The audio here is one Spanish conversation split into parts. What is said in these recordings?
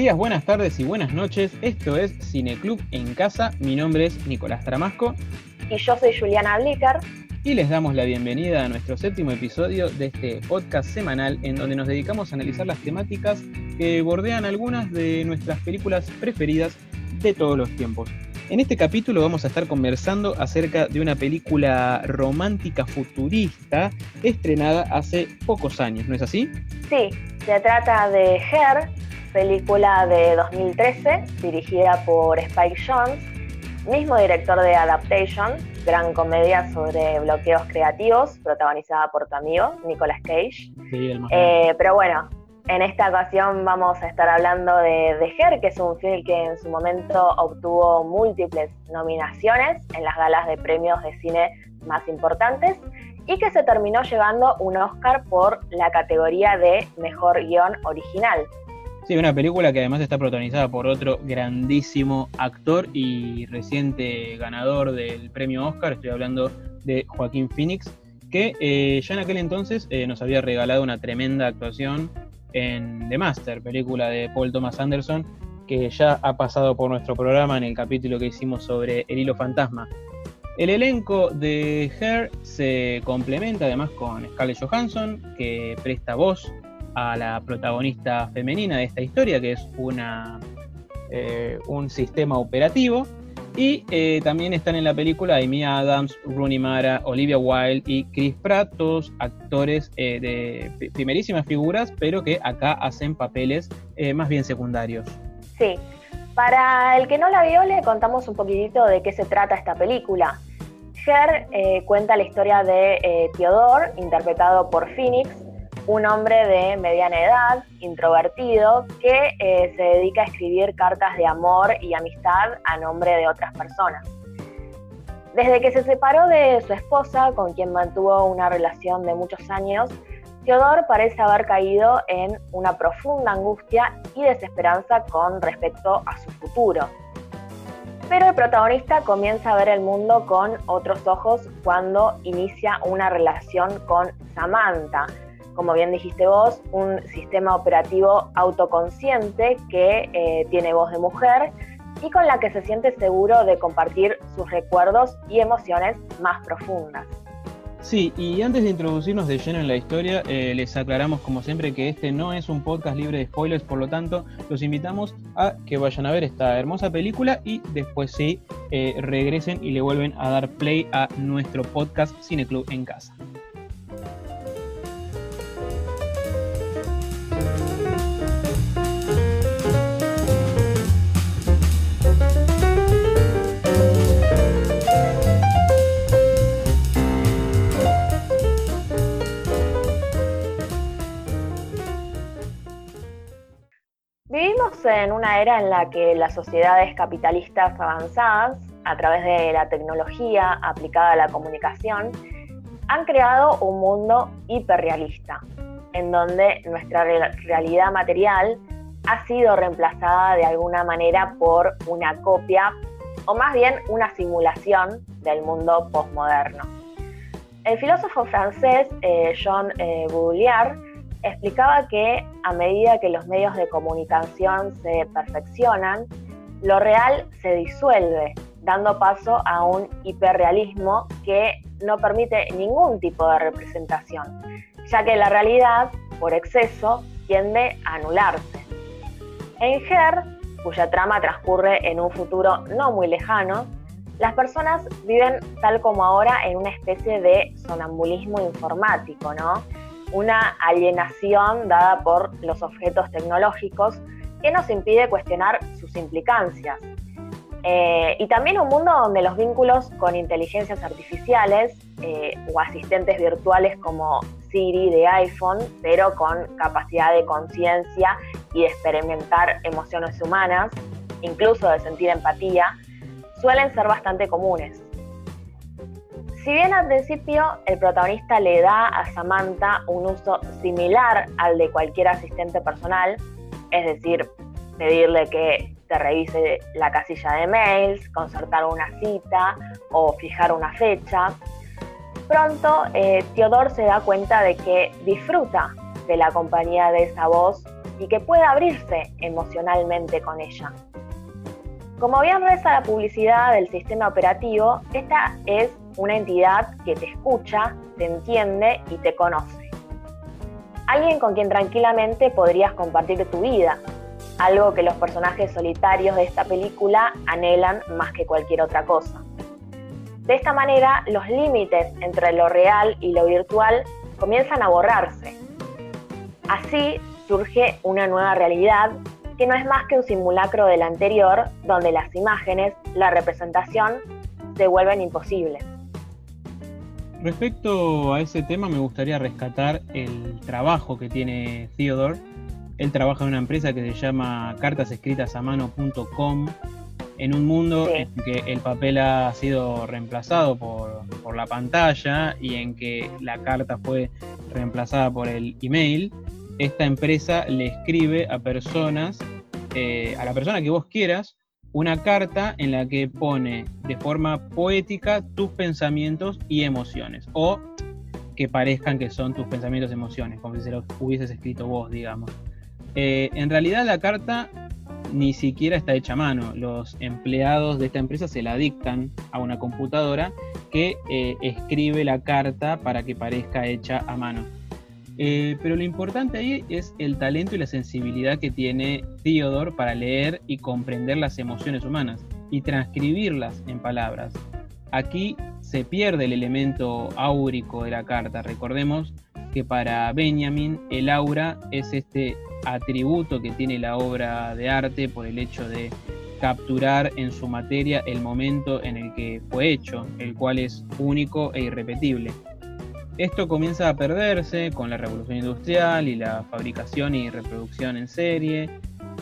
Días, buenas tardes y buenas noches. Esto es Cineclub en Casa. Mi nombre es Nicolás Tramasco. Y yo soy Juliana Blicker. Y les damos la bienvenida a nuestro séptimo episodio de este podcast semanal en donde nos dedicamos a analizar las temáticas que bordean algunas de nuestras películas preferidas de todos los tiempos. En este capítulo vamos a estar conversando acerca de una película romántica futurista estrenada hace pocos años, ¿no es así? Sí, se trata de Her, película de 2013 dirigida por Spike Jones, mismo director de Adaptation, gran comedia sobre bloqueos creativos, protagonizada por tu amigo Nicolas Cage. Sí, el eh, pero bueno, en esta ocasión vamos a estar hablando de The Her, que es un film que en su momento obtuvo múltiples nominaciones en las galas de premios de cine más importantes y que se terminó llevando un Oscar por la categoría de Mejor Guión Original. Sí, una película que además está protagonizada por otro grandísimo actor y reciente ganador del premio Oscar, estoy hablando de Joaquín Phoenix, que eh, ya en aquel entonces eh, nos había regalado una tremenda actuación en The Master, película de Paul Thomas Anderson, que ya ha pasado por nuestro programa en el capítulo que hicimos sobre El hilo fantasma. El elenco de Her se complementa además con Scarlett Johansson, que presta voz a la protagonista femenina de esta historia, que es una, eh, un sistema operativo. Y eh, también están en la película Amy Adams, Rooney Mara, Olivia Wilde y Chris Pratt, todos actores eh, de primerísimas figuras, pero que acá hacen papeles más bien secundarios. Sí, para el que no la vio, le contamos un poquitito de qué se trata esta película. Her cuenta la historia de Theodore, interpretado por Phoenix, un hombre de mediana edad, introvertido, que eh, se dedica a escribir cartas de amor y amistad a nombre de otras personas. Desde que se separó de su esposa, con quien mantuvo una relación de muchos años, Theodore parece haber caído en una profunda angustia y desesperanza con respecto a su futuro. Pero el protagonista comienza a ver el mundo con otros ojos cuando inicia una relación con Samantha, como bien dijiste vos, un sistema operativo autoconsciente que eh, tiene voz de mujer y con la que se siente seguro de compartir sus recuerdos y emociones más profundas. Sí, y antes de introducirnos de lleno en la historia, eh, les aclaramos como siempre que este no es un podcast libre de spoilers, por lo tanto los invitamos a que vayan a ver esta hermosa película y después sí eh, regresen y le vuelven a dar play a nuestro podcast Cineclub en casa. En una era en la que las sociedades capitalistas avanzadas, a través de la tecnología aplicada a la comunicación, han creado un mundo hiperrealista, en donde nuestra realidad material ha sido reemplazada de alguna manera por una copia o más bien una simulación del mundo postmoderno. El filósofo francés eh, Jean eh, Baudrillard explicaba que a medida que los medios de comunicación se perfeccionan, lo real se disuelve, dando paso a un hiperrealismo que no permite ningún tipo de representación, ya que la realidad, por exceso, tiende a anularse. En Her, cuya trama transcurre en un futuro no muy lejano, las personas viven tal como ahora en una especie de sonambulismo informático, ¿no? Una alienación dada por los objetos tecnológicos que nos impide cuestionar sus implicancias. Eh, y también un mundo donde los vínculos con inteligencias artificiales eh, o asistentes virtuales como Siri de iPhone, pero con capacidad de conciencia y de experimentar emociones humanas, incluso de sentir empatía, suelen ser bastante comunes. Si bien al principio el protagonista le da a Samantha un uso similar al de cualquier asistente personal, es decir, pedirle que te revise la casilla de mails, concertar una cita o fijar una fecha, pronto eh, Theodore se da cuenta de que disfruta de la compañía de esa voz y que puede abrirse emocionalmente con ella. Como bien reza la publicidad del sistema operativo, esta es una entidad que te escucha, te entiende y te conoce. Alguien con quien tranquilamente podrías compartir tu vida, algo que los personajes solitarios de esta película anhelan más que cualquier otra cosa. De esta manera, los límites entre lo real y lo virtual comienzan a borrarse. Así surge una nueva realidad que no es más que un simulacro del anterior, donde las imágenes, la representación, se vuelven imposibles. Respecto a ese tema, me gustaría rescatar el trabajo que tiene Theodore. Él trabaja en una empresa que se llama cartasescritasamano.com, en un mundo en que el papel ha sido reemplazado por, por, la pantalla y en que la carta fue reemplazada por el email. Esta empresa le escribe a personas, eh, a la persona que vos quieras, una carta en la que pone de forma poética tus pensamientos y emociones, o que parezcan que son tus pensamientos y emociones, como si se los hubieses escrito vos, digamos. Eh, en realidad la carta ni siquiera está hecha a mano. Los empleados de esta empresa se la dictan a una computadora que eh, escribe la carta para que parezca hecha a mano. Eh, pero lo importante ahí es el talento y la sensibilidad que tiene Theodore para leer y comprender las emociones humanas y transcribirlas en palabras. Aquí se pierde el elemento áurico de la carta. Recordemos que para Benjamin el aura es este atributo que tiene la obra de arte por el hecho de capturar en su materia el momento en el que fue hecho, el cual es único e irrepetible. Esto comienza a perderse con la revolución industrial y la fabricación y reproducción en serie.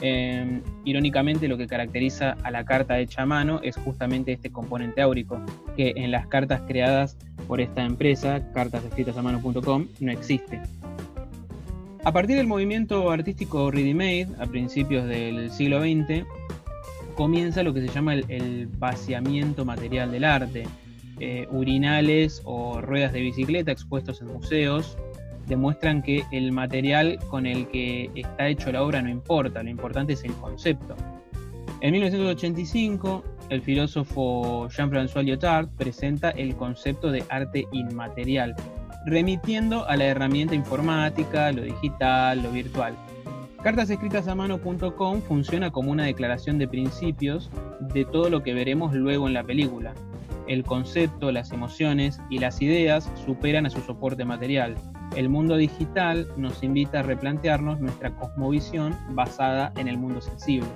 Em, irónicamente, lo que caracteriza a la carta hecha a mano es justamente este componente áurico, que en las cartas creadas por esta empresa, cartasescritasamano.com, no existe. A partir del movimiento artístico Ready Made, a principios del siglo XX, comienza lo que se llama el vaciamiento material del arte eh, urinales o ruedas de bicicleta expuestos en museos demuestran que el material con el que está hecho la obra no importa, lo importante es el concepto. En 1985, el filósofo Jean-François Lyotard presenta el concepto de arte inmaterial, remitiendo a la herramienta informática, lo digital, lo virtual. Cartasescritasamano.com funciona como una declaración de principios de todo lo que veremos luego en la película, el concepto, las emociones y las ideas superan a su soporte material. El mundo digital nos invita a replantearnos nuestra cosmovisión basada en el mundo sensible.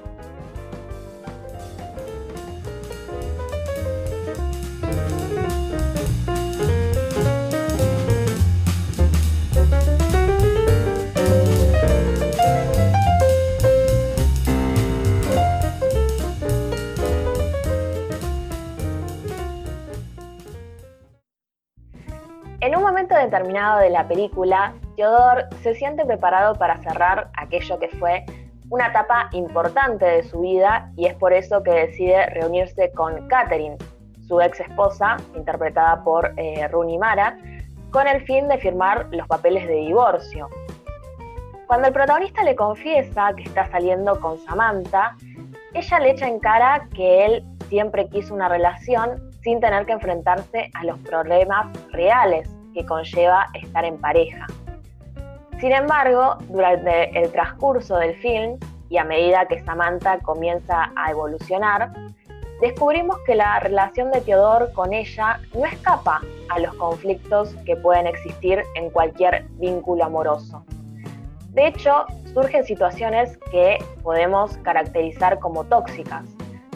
Determinado de la película, Theodore se siente preparado para cerrar aquello que fue una etapa importante de su vida y es por eso que decide reunirse con Catherine, su ex esposa, interpretada por eh, Rooney Mara, con el fin de firmar los papeles de divorcio. Cuando el protagonista le confiesa que está saliendo con Samantha, ella le echa en cara que él siempre quiso una relación sin tener que enfrentarse a los problemas reales que conlleva estar en pareja. Sin embargo, durante el transcurso del film y a medida que Samantha comienza a evolucionar, descubrimos que la relación de Theodore con ella no escapa a los conflictos que pueden existir en cualquier vínculo amoroso. De hecho, surgen situaciones que podemos caracterizar como tóxicas,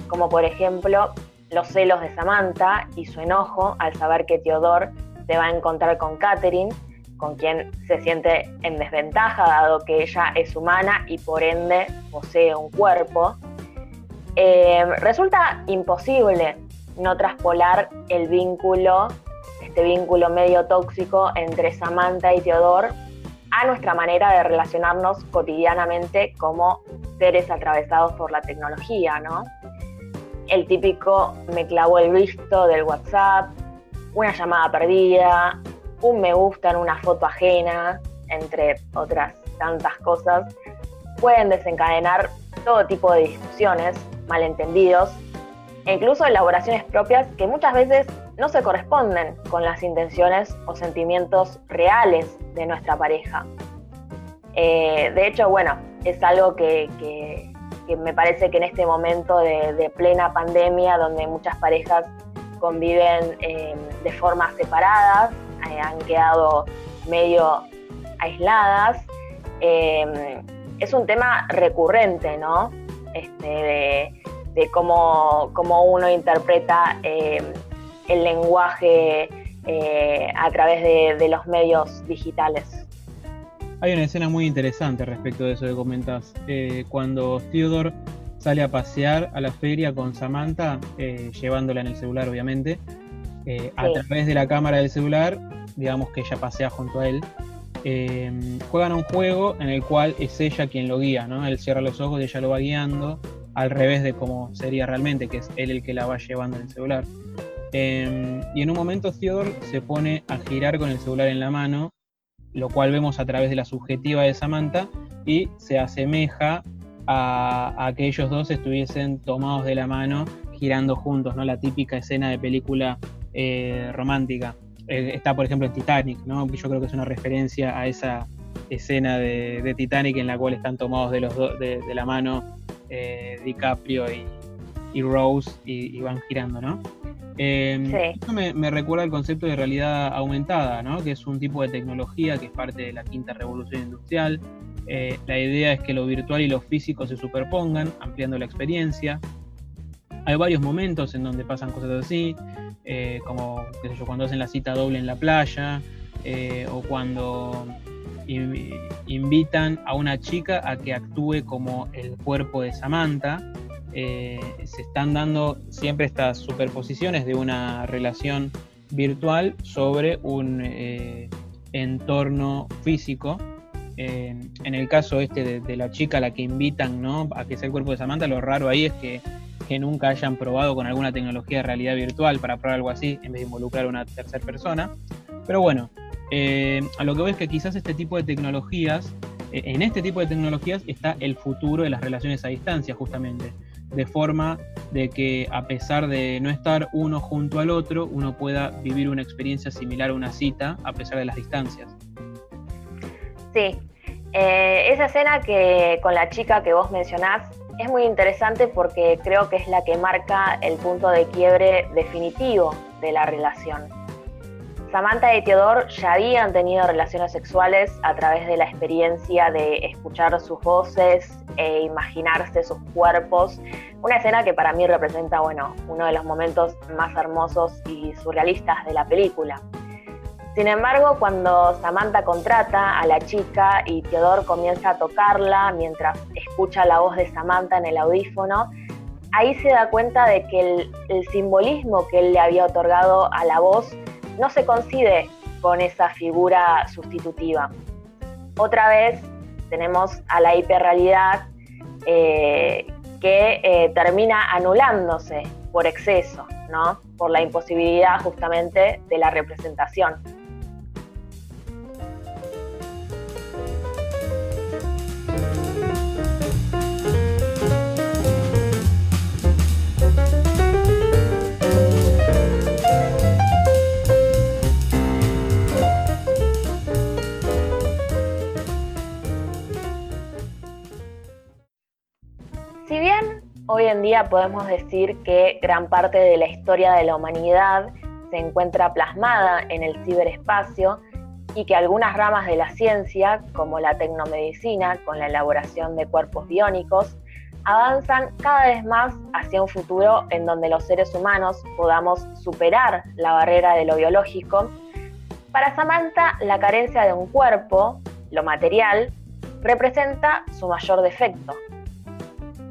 como por ejemplo los celos de Samantha y su enojo al saber que Theodore se va a encontrar con Catherine, con quien se siente en desventaja dado que ella es humana y por ende posee un cuerpo. Eh, resulta imposible no traspolar el vínculo, este vínculo medio tóxico entre Samantha y Theodore a nuestra manera de relacionarnos cotidianamente como seres atravesados por la tecnología, ¿no? El típico me clavó el visto del WhatsApp, una llamada perdida, un me gusta en una foto ajena, entre otras tantas cosas, pueden desencadenar todo tipo de discusiones, malentendidos e incluso elaboraciones propias que muchas veces no se corresponden con las intenciones o sentimientos reales de nuestra pareja. Eh, de hecho, bueno, es algo que, me parece que en este momento de, plena pandemia, donde muchas parejas conviven eh, de formas separadas, eh, han quedado medio aisladas, es un tema recurrente, ¿no? Este, de, cómo, uno interpreta el lenguaje eh, a través de, los medios digitales. Hay una escena muy interesante respecto de eso que comentas. Eh, cuando Theodore sale a pasear a la feria con Samantha, eh, llevándola en el celular, obviamente, a través de la cámara del celular, digamos que ella pasea junto a él. juegan un juego en el cual es ella quien lo guía, ¿no? Él cierra los ojos y ella lo va guiando, al revés de cómo sería realmente, que es él el que la va llevando en el celular. Em, y en un momento Theodore se pone a girar con el celular en la mano, lo cual vemos a través de la subjetiva de Samantha, y se asemeja a, que ellos dos estuviesen tomados de la mano, girando juntos, ¿no? La típica escena de película eh, romántica. Eh, está, por ejemplo, en Titanic, ¿no? Yo creo que es una referencia a esa escena de, Titanic en la cual están tomados de, los de, la mano eh, DiCaprio y, Rose y, y, van girando, ¿no? Em, esto me, recuerda el concepto de realidad aumentada, ¿no? que es un tipo de tecnología que es parte de la quinta revolución industrial. Eh, la idea es que lo virtual y lo físico se superpongan, ampliando la experiencia. Hay varios momentos en donde pasan cosas así, eh, como cuando hacen la cita doble en la playa, eh, o cuando invitan a una chica a que actúe como el cuerpo de Samantha. Eh, se están dando siempre estas superposiciones de una relación virtual sobre un eh, entorno físico. en el caso este de, la chica a la que invitan ¿no? a que sea el cuerpo de Samantha, lo raro ahí es que, nunca hayan probado con alguna tecnología de realidad virtual para probar algo así en vez de involucrar a una tercera persona. Pero bueno, eh, a lo que veo es que quizás este tipo de tecnologías, en este tipo de tecnologías está el futuro de las relaciones a distancia justamente de forma de que a pesar de no estar uno junto al otro, uno pueda vivir una experiencia similar a una cita a pesar de las distancias. Sí, eh, esa escena que con la chica que vos mencionás es muy interesante porque creo que es la que marca el punto de quiebre definitivo de la relación. Samantha y Theodore ya habían tenido relaciones sexuales a través de la experiencia de escuchar sus voces e imaginarse sus cuerpos. Una escena que para mí representa, bueno, uno de los momentos más hermosos y surrealistas de la película. Sin embargo, cuando Samantha contrata a la chica y Theodore comienza a tocarla mientras escucha la voz de Samantha en el audífono, ahí se da cuenta de que el, el simbolismo que él le había otorgado a la voz no se coincide con esa figura sustitutiva. Otra vez tenemos a la hiperrealidad eh, que eh, termina anulándose por exceso, ¿no? por la imposibilidad justamente de la representación. Hoy en día podemos decir que gran parte de la historia de la humanidad se encuentra plasmada en el ciberespacio y que algunas ramas de la ciencia, como la tecnomedicina, con la elaboración de cuerpos biónicos, avanzan cada vez más hacia un futuro en donde los seres humanos podamos superar la barrera de lo biológico. Para Samantha, la carencia de un cuerpo, lo material, representa su mayor defecto.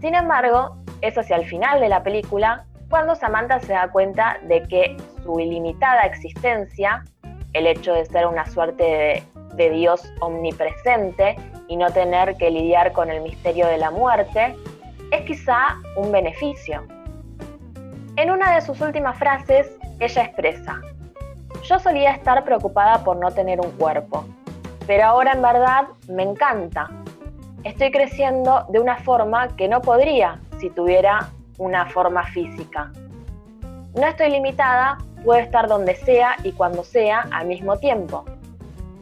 Sin embargo, es hacia el final de la película cuando Samantha se da cuenta de que su ilimitada existencia, el hecho de ser una suerte de, Dios omnipresente y no tener que lidiar con el misterio de la muerte, es quizá un beneficio. En una de sus últimas frases, ella expresa, yo solía estar preocupada por no tener un cuerpo, pero ahora en verdad me encanta. Estoy creciendo de una forma que no podría si tuviera una forma física. No estoy limitada, puedo estar donde sea y cuando sea al mismo tiempo.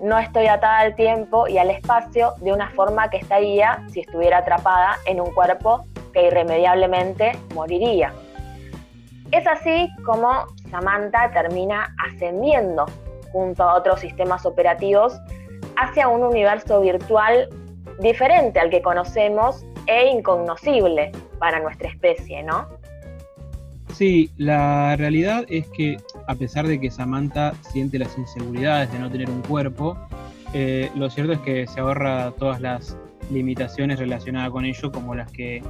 No estoy atada al tiempo y al espacio de una forma que estaría si estuviera atrapada en un cuerpo que irremediablemente moriría. Es así como Samantha termina ascendiendo junto a otros sistemas operativos hacia un universo virtual diferente al que conocemos e incognoscible para nuestra especie, ¿no? Sí, la realidad es que a pesar de que Samantha siente las inseguridades de no tener un cuerpo, eh, lo cierto es que se ahorra todas las limitaciones relacionadas con ello, como las que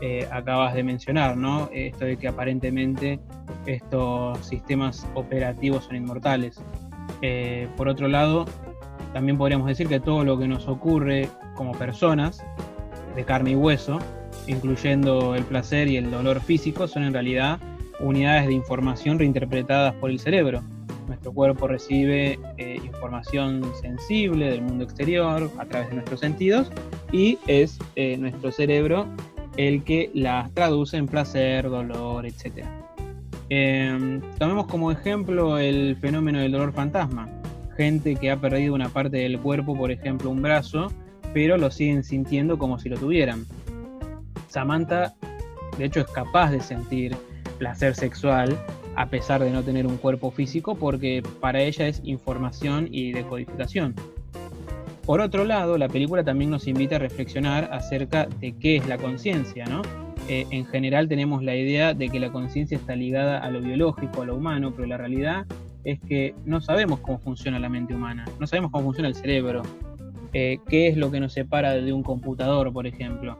eh, acabas de mencionar, ¿no? Esto de que aparentemente estos sistemas operativos son inmortales. Eh, por otro lado, también podríamos decir que todo lo que nos ocurre como personas, de carne y hueso, incluyendo el placer y el dolor físico, son en realidad unidades de información reinterpretadas por el cerebro. Nuestro cuerpo recibe eh, información sensible del mundo exterior a través de nuestros sentidos y es eh, nuestro cerebro el que las traduce en placer, dolor, etc. Em, tomemos como ejemplo el fenómeno del dolor fantasma. Gente que ha perdido una parte del cuerpo, por ejemplo un brazo, pero lo siguen sintiendo como si lo tuvieran. Samantha, de hecho, es capaz de sentir placer sexual a pesar de no tener un cuerpo físico porque para ella es información y decodificación. Por otro lado, la película también nos invita a reflexionar acerca de qué es la conciencia, ¿no? Eh, en general tenemos la idea de que la conciencia está ligada a lo biológico, a lo humano, pero la realidad es que no sabemos cómo funciona la mente humana, no sabemos cómo funciona el cerebro, eh, qué es lo que nos separa de un computador, por ejemplo.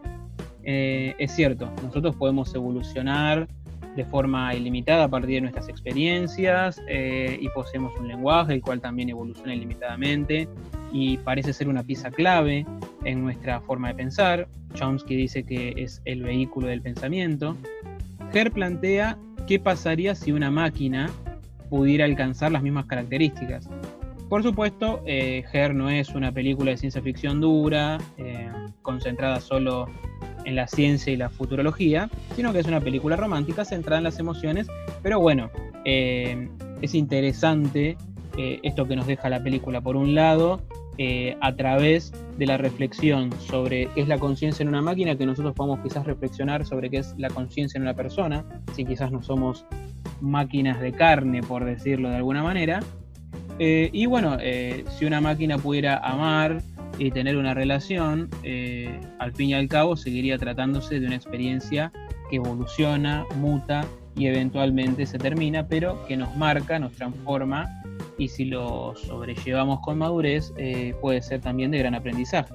Eh, es cierto, nosotros podemos evolucionar de forma ilimitada a partir de nuestras experiencias eh, y poseemos un lenguaje el cual también evoluciona ilimitadamente y parece ser una pieza clave en nuestra forma de pensar. Chomsky dice que es el vehículo del pensamiento. Herr plantea qué pasaría si una máquina pudiera alcanzar las mismas características. Por supuesto, eh, Her no es una película de ciencia ficción dura, eh, concentrada solo en la ciencia y la futurología, sino que es una película romántica centrada en las emociones, pero bueno, eh, es interesante eh, esto que nos deja la película. Por un lado, eh, a través de la reflexión sobre qué es la conciencia en una máquina, que nosotros podamos quizás reflexionar sobre qué es la conciencia en una persona, si quizás no somos máquinas de carne, por decirlo de alguna manera. y bueno, si una máquina pudiera amar, y tener una relación, eh, al fin y al cabo seguiría tratándose de una experiencia que evoluciona, muta y eventualmente se termina, pero que nos marca, nos transforma y si lo sobrellevamos con madurez eh, puede ser también de gran aprendizaje.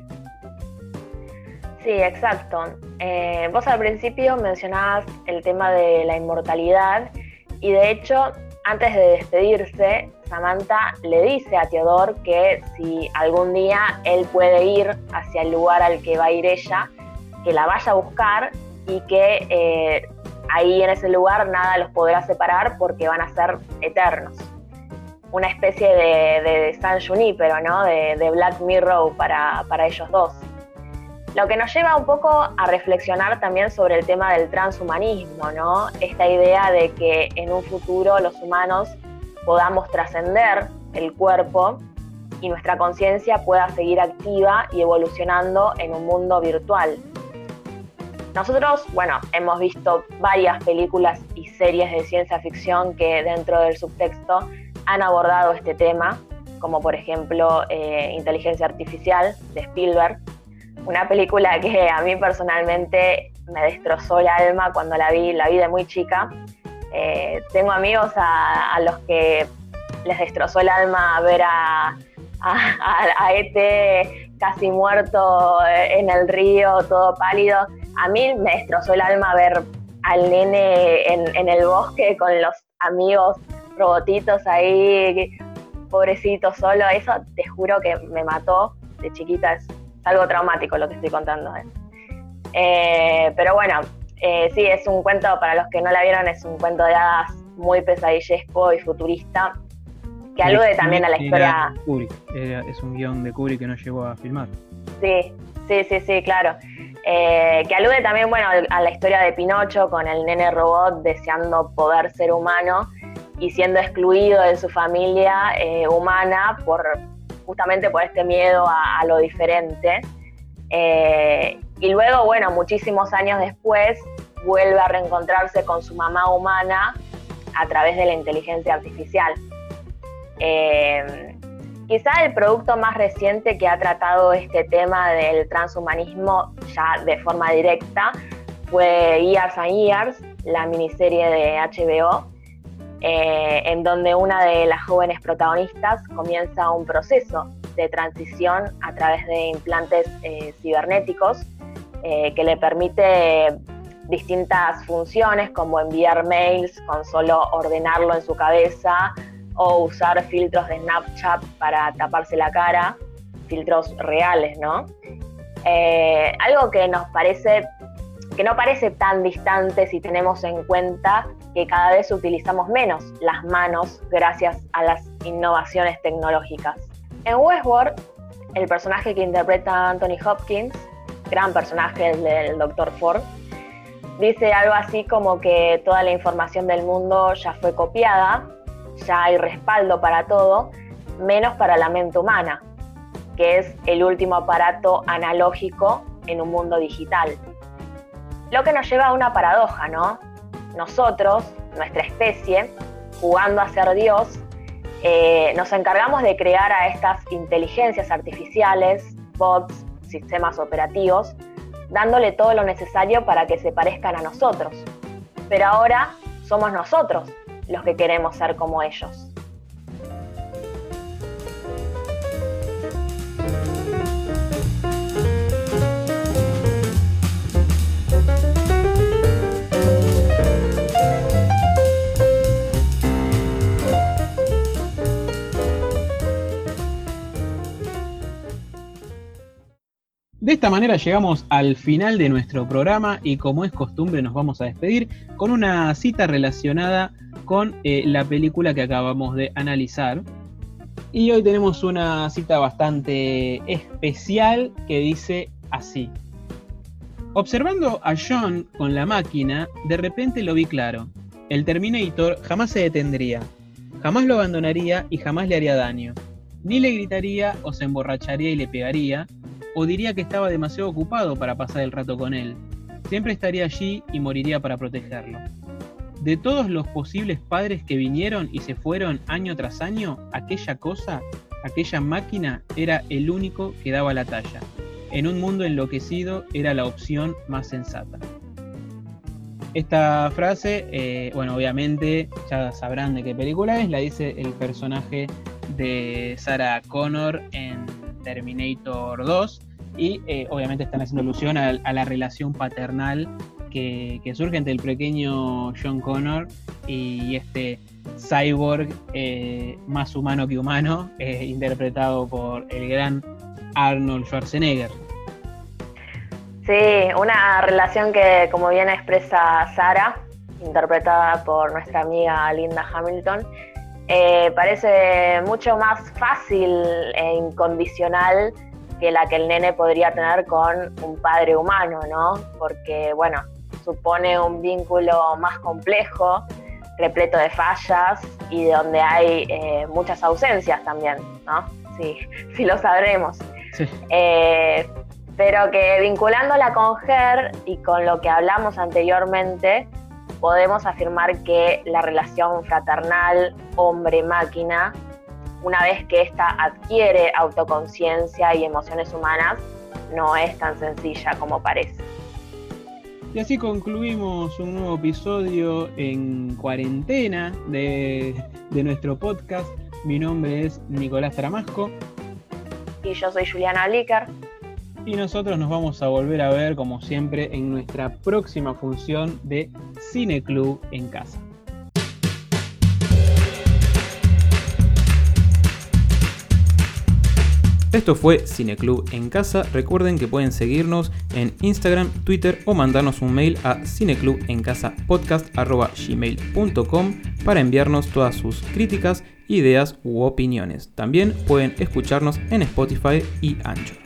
Sí, exacto. Eh, vos al principio mencionabas el tema de la inmortalidad y de hecho antes de despedirse, Samantha le dice a Teodor que si algún día él puede ir hacia el lugar al que va a ir ella, que la vaya a buscar y que eh, ahí en ese lugar nada los podrá separar porque van a ser eternos. Una especie de, San Junipero, ¿no? De, Black Mirror para, para ellos dos. Lo que nos lleva un poco a reflexionar también sobre el tema del transhumanismo, ¿no? Esta idea de que en un futuro los humanos podamos trascender el cuerpo y nuestra conciencia pueda seguir activa y evolucionando en un mundo virtual. Nosotros, bueno, hemos visto varias películas y series de ciencia ficción que dentro del subtexto han abordado este tema, como por ejemplo eh, Inteligencia Artificial de Spielberg, una película que a mí personalmente me destrozó el alma cuando la vi, la vi de muy chica. Eh, tengo amigos a, los que les destrozó el alma ver a, a, Ete casi muerto en el río, todo pálido. A mí me destrozó el alma ver al nene en, en el bosque con los amigos robotitos ahí, pobrecito solo. Eso te juro que me mató de chiquita algo traumático lo que estoy contando. ¿eh? Eh, pero bueno, eh, sí, es un cuento, para los que no la vieron, es un cuento de hadas muy pesadillesco y futurista. que alude también a la historia. Kubrick, es un guion de Kubrick que no llegó a filmar. Sí, sí, sí, sí, claro. Eh, que alude también, bueno, a la historia de Pinocho con el nene robot deseando poder ser humano y siendo excluido de su familia eh, humana por justamente por este miedo a, lo diferente. Eh, y luego, bueno, muchísimos años después, vuelve a reencontrarse con su mamá humana a través de la inteligencia artificial. Eh, quizá el producto más reciente que ha tratado este tema del transhumanismo ya de forma directa fue Years and Years, la miniserie de HBO, eh, en donde una de las jóvenes protagonistas comienza un proceso de transición a través de implantes eh, cibernéticos eh, que le permite distintas funciones como enviar mails con solo ordenarlo en su cabeza o usar filtros de Snapchat para taparse la cara, filtros reales, ¿no? algo que nos parece, que no parece tan distante si tenemos en cuenta que cada vez utilizamos menos las manos gracias a las innovaciones tecnológicas. En Westworld, el personaje que interpreta Anthony Hopkins, gran personaje del Dr. Ford, dice algo así como que toda la información del mundo ya fue copiada, ya hay respaldo para todo, menos para la mente humana, que es el último aparato analógico en un mundo digital. Lo que nos lleva a una paradoja, ¿no? Nosotros, nuestra especie, jugando a ser Dios, eh, nos encargamos de crear a estas inteligencias artificiales, bots, sistemas operativos, dándole todo lo necesario para que se parezcan a nosotros. Pero ahora somos nosotros los que queremos ser como ellos. De esta manera llegamos al final de nuestro programa y como es costumbre nos vamos a despedir con una cita relacionada con eh, la película que acabamos de analizar. Y hoy tenemos una cita bastante especial que dice así. Observando a John con la máquina, de repente lo vi claro. El Terminator jamás se detendría, jamás lo abandonaría y jamás le haría daño. Ni le gritaría o se emborracharía y le pegaría, o diría que estaba demasiado ocupado para pasar el rato con él. Siempre estaría allí y moriría para protegerlo. De todos los posibles padres que vinieron y se fueron año tras año, aquella cosa, aquella máquina era el único que daba la talla. En un mundo enloquecido era la opción más sensata. Esta frase, eh, bueno, obviamente ya sabrán de qué película es, la dice el personaje de Sarah Connor en Terminator 2, y eh, obviamente están haciendo alusión a, la relación paternal que, surge entre el pequeño John Connor y este cyborg eh, más humano que humano, eh, interpretado por el gran Arnold Schwarzenegger. Sí, una relación que, como bien expresa Sara, interpretada por nuestra amiga Linda Hamilton, parece mucho más fácil e incondicional que la que el nene podría tener con un padre humano, ¿no? Porque, bueno, supone un vínculo más complejo, repleto de fallas y donde hay eh, muchas ausencias también, ¿no? Sí, sí lo sabremos. Eh, pero que vinculándola con Ger y con lo que hablamos anteriormente, podemos afirmar que la relación fraternal hombre-máquina una vez que ésta adquiere autoconciencia y emociones humanas, no es tan sencilla como parece. Y así concluimos un nuevo episodio en cuarentena de, nuestro podcast. Mi nombre es Nicolás Tramasco. Y yo soy Juliana Licker. Y nosotros nos vamos a volver a ver, como siempre, en nuestra próxima función de Cine Club en casa. Esto fue Cineclub en casa. Recuerden que pueden seguirnos en Instagram, Twitter o mandarnos un mail a cineclubencasapodcast.gmail.com para enviarnos todas sus críticas, ideas u opiniones. También pueden escucharnos en Spotify y Anchor.